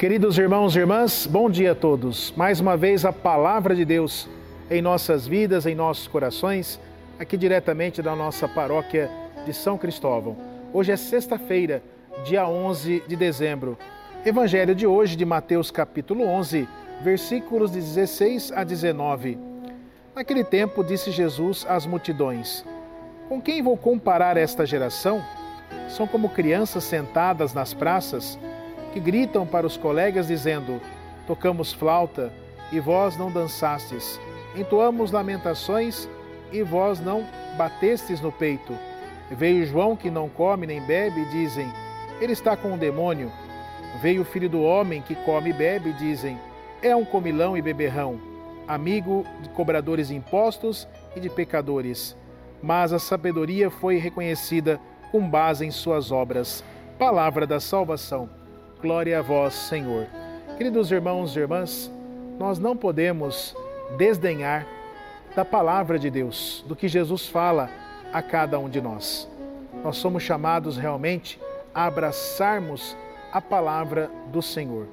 Queridos irmãos e irmãs, bom dia a todos. Mais uma vez a palavra de Deus em nossas vidas, em nossos corações, aqui diretamente da nossa paróquia de São Cristóvão. Hoje é sexta-feira, dia 11 de dezembro. Evangelho de hoje de Mateus capítulo 11, versículos de 16 a 19. Naquele tempo disse Jesus às multidões: Com quem vou comparar esta geração? São como crianças sentadas nas praças que gritam para os colegas dizendo: Tocamos flauta e vós não dançastes, entoamos lamentações e vós não batestes no peito. Veio João que não come nem bebe, e dizem: Ele está com um demônio. Veio o filho do homem que come e bebe, e dizem: É um comilão e beberrão, amigo de cobradores de impostos e de pecadores. Mas a sabedoria foi reconhecida com base em suas obras. Palavra da salvação. Glória a vós, Senhor. Queridos irmãos e irmãs, nós não podemos desdenhar da palavra de Deus, do que Jesus fala a cada um de nós. Nós somos chamados realmente a abraçarmos a palavra do Senhor.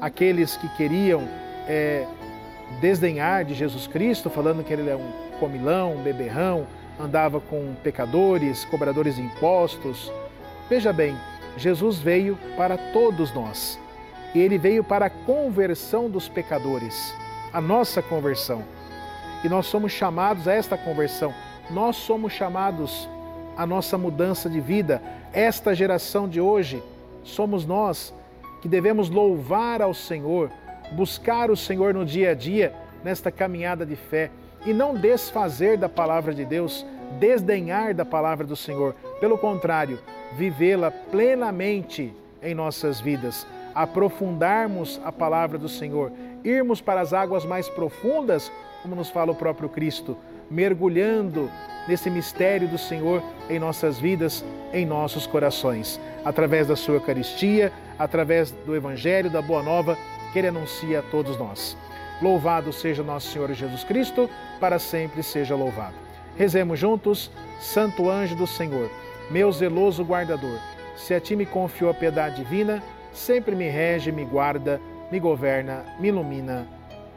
Aqueles que queriam é, desdenhar de Jesus Cristo, falando que ele é um comilão, um beberrão, andava com pecadores, cobradores de impostos. Veja bem, Jesus veio para todos nós. E ele veio para a conversão dos pecadores, a nossa conversão. E nós somos chamados a esta conversão. Nós somos chamados a nossa mudança de vida. Esta geração de hoje somos nós que devemos louvar ao Senhor, buscar o Senhor no dia a dia, nesta caminhada de fé e não desfazer da palavra de Deus, desdenhar da palavra do Senhor. Pelo contrário, vivê-la plenamente em nossas vidas, aprofundarmos a palavra do Senhor, irmos para as águas mais profundas, como nos fala o próprio Cristo, mergulhando nesse mistério do Senhor em nossas vidas, em nossos corações, através da sua Eucaristia, através do Evangelho, da Boa Nova que Ele anuncia a todos nós. Louvado seja nosso Senhor Jesus Cristo, para sempre seja louvado. Rezemos juntos, Santo Anjo do Senhor meu zeloso guardador, se a ti me confiou a piedade divina, sempre me rege, me guarda, me governa, me ilumina.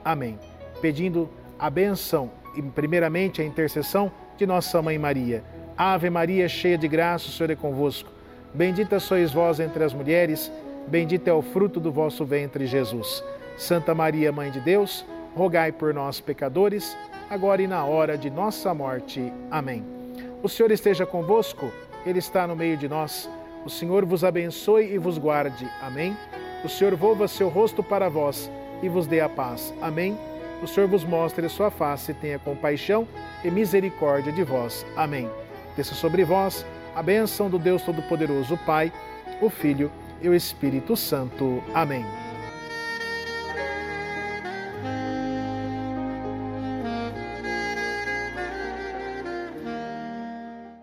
Amém. Pedindo a benção e, primeiramente, a intercessão de nossa Mãe Maria. Ave Maria, cheia de graça, o Senhor é convosco. Bendita sois vós entre as mulheres, bendito é o fruto do vosso ventre, Jesus. Santa Maria, Mãe de Deus, rogai por nós, pecadores, agora e na hora de nossa morte. Amém. O Senhor esteja convosco. Ele está no meio de nós. O Senhor vos abençoe e vos guarde. Amém. O Senhor volva seu rosto para vós e vos dê a paz. Amém. O Senhor vos mostre a sua face e tenha compaixão e misericórdia de vós. Amém. Desça sobre vós a bênção do Deus Todo-Poderoso, Pai, o Filho e o Espírito Santo. Amém.